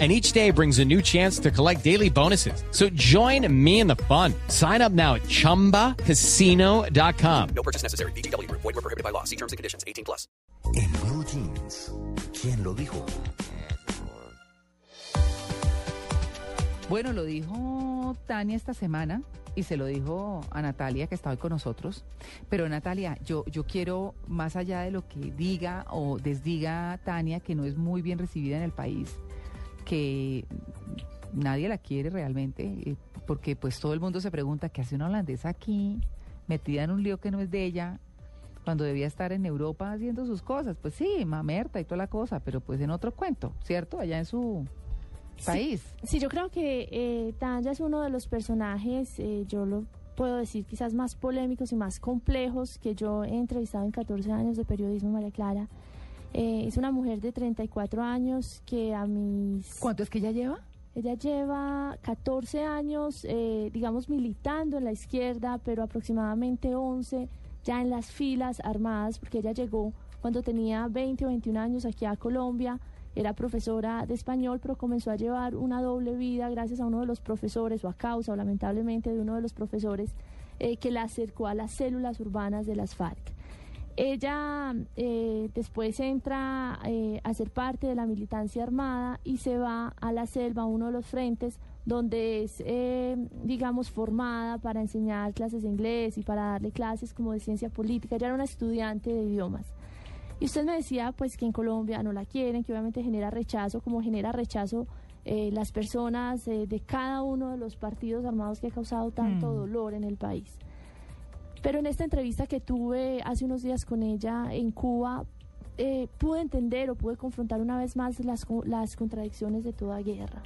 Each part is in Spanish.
and each day brings a new chance to collect daily bonuses. So join me in the fun. Sign up now at ChumbaCasino.com. No purchase necessary. BGW. Void were prohibited by law. See terms and conditions. 18 plus. En Blue Jeans, ¿quién lo dijo? Bueno, lo dijo Tania esta semana y se lo dijo a Natalia que está hoy con nosotros. Pero Natalia, yo, yo quiero, más allá de lo que diga o desdiga Tania, que no es muy bien recibida en el país, que nadie la quiere realmente, eh, porque pues todo el mundo se pregunta qué hace una holandesa aquí, metida en un lío que no es de ella, cuando debía estar en Europa haciendo sus cosas. Pues sí, mamerta y toda la cosa, pero pues en otro cuento, ¿cierto? Allá en su país. Sí, yo creo que eh, Tanya es uno de los personajes, eh, yo lo puedo decir, quizás más polémicos y más complejos que yo he entrevistado en 14 años de periodismo, María Clara. Eh, es una mujer de 34 años que a mis... ¿Cuánto es que ella lleva? Ella lleva 14 años, eh, digamos, militando en la izquierda, pero aproximadamente 11 ya en las filas armadas, porque ella llegó cuando tenía 20 o 21 años aquí a Colombia, era profesora de español, pero comenzó a llevar una doble vida gracias a uno de los profesores, o a causa, o lamentablemente, de uno de los profesores eh, que la acercó a las células urbanas de las FARC. Ella eh, después entra eh, a ser parte de la militancia armada y se va a la selva, uno de los frentes, donde es, eh, digamos, formada para enseñar clases de inglés y para darle clases como de ciencia política. Ella era una estudiante de idiomas. Y usted me decía, pues, que en Colombia no la quieren, que obviamente genera rechazo, como genera rechazo las personas de cada uno de los partidos armados que ha causado tanto Mm. dolor en el país. Pero en esta entrevista que tuve hace unos días con ella en Cuba, eh, pude entender o pude confrontar una vez más las, las contradicciones de toda guerra.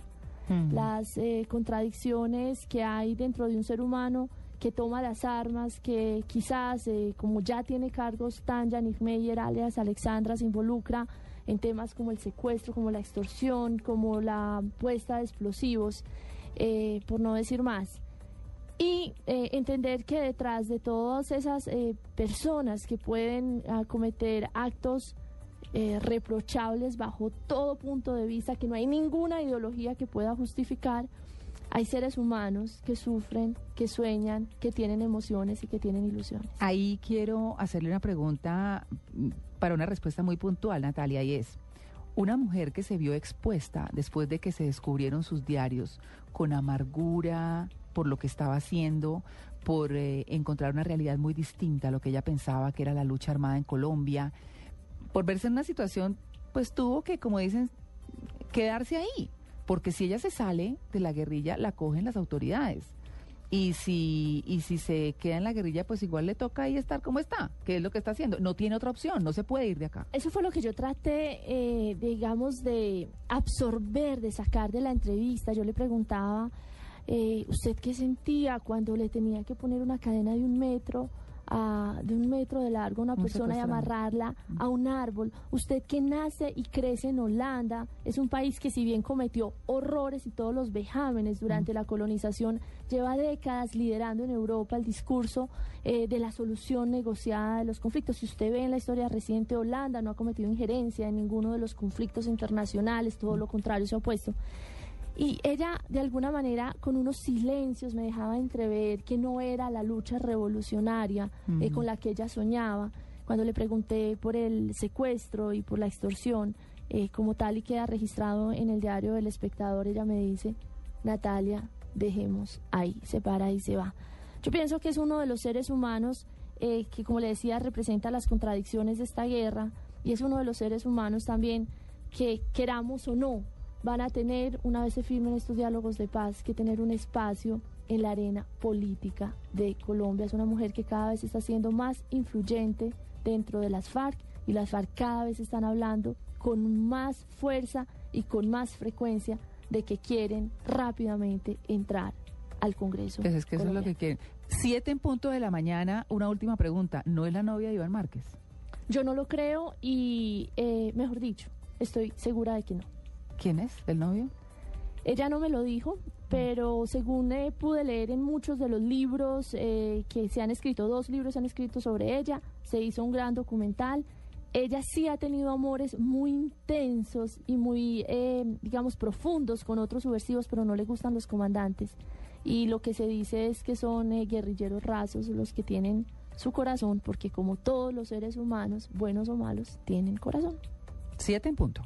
Las eh, contradicciones que hay dentro de un ser humano que toma las armas, que quizás, eh, como ya tiene cargos, Tanja Nickmeyer, alias Alexandra, se involucra en temas como el secuestro, como la extorsión, como la puesta de explosivos, eh, por no decir más y eh, entender que detrás de todas esas eh, personas que pueden ah, cometer actos eh, reprochables bajo todo punto de vista, que no hay ninguna ideología que pueda justificar, hay seres humanos que sufren, que sueñan, que tienen emociones y que tienen ilusiones. Ahí quiero hacerle una pregunta mm, para una respuesta muy puntual, Natalia, y es, una mujer que se vio expuesta después de que se descubrieron sus diarios con amargura por lo que estaba haciendo, por eh, encontrar una realidad muy distinta a lo que ella pensaba que era la lucha armada en Colombia, por verse en una situación, pues tuvo que, como dicen, quedarse ahí, porque si ella se sale de la guerrilla, la cogen las autoridades. Y si, y si se queda en la guerrilla, pues igual le toca ahí estar como está, que es lo que está haciendo. No tiene otra opción, no se puede ir de acá. Eso fue lo que yo traté, eh, digamos, de absorber, de sacar de la entrevista. Yo le preguntaba, eh, ¿usted qué sentía cuando le tenía que poner una cadena de un metro? a- de un metro de largo a una Un persona y amarrarla a un árbol. Usted que nace y crece en Holanda, es un país que si bien cometió horrores y todos los vejámenes durante la colonización, lleva décadas liderando en Europa el discurso eh, de la solución negociada de los conflictos. Si usted ve en la historia reciente, Holanda no ha cometido injerencia en ninguno de los conflictos internacionales, todo lo contrario se ha opuesto. Y ella, de alguna manera, con unos silencios me dejaba entrever que no era la lucha revolucionaria eh, Ujú. con la que ella soñaba. Cuando le pregunté por el secuestro y por la extorsión, eh, como tal y queda registrado en el diario del espectador, ella me dice, Natalia, dejemos ahí, se para y se va. Yo pienso que es uno de los seres humanos eh, que, como le decía, representa las contradicciones de esta guerra y es uno de los seres humanos también que, queramos o no, van a tener, una vez se firmen estos diálogos de paz, que tener un espacio en la arena política de Colombia. Es una mujer que cada vez está siendo más influyente dentro de las FARC y las FARC cada vez están hablando con más fuerza y con más frecuencia de que quieren rápidamente entrar al Congreso. Pues es que eso es lo que quieren. Siete en punto de la mañana, una última pregunta. ¿No es la novia de Iván Márquez? Yo no lo creo y, eh, mejor dicho, estoy segura de que no. ¿Quién es el novio? Ella no me lo dijo, pero según eh, pude leer en muchos de los libros eh, que se han escrito, dos libros se han escrito sobre ella, se hizo un gran documental. Ella sí ha tenido amores muy intensos y muy, eh, digamos, profundos con otros subversivos, pero no le gustan los comandantes. Y lo que se dice es que son eh, guerrilleros rasos los que tienen su corazón, porque como todos los seres humanos, buenos o malos, tienen corazón. Siete en punto.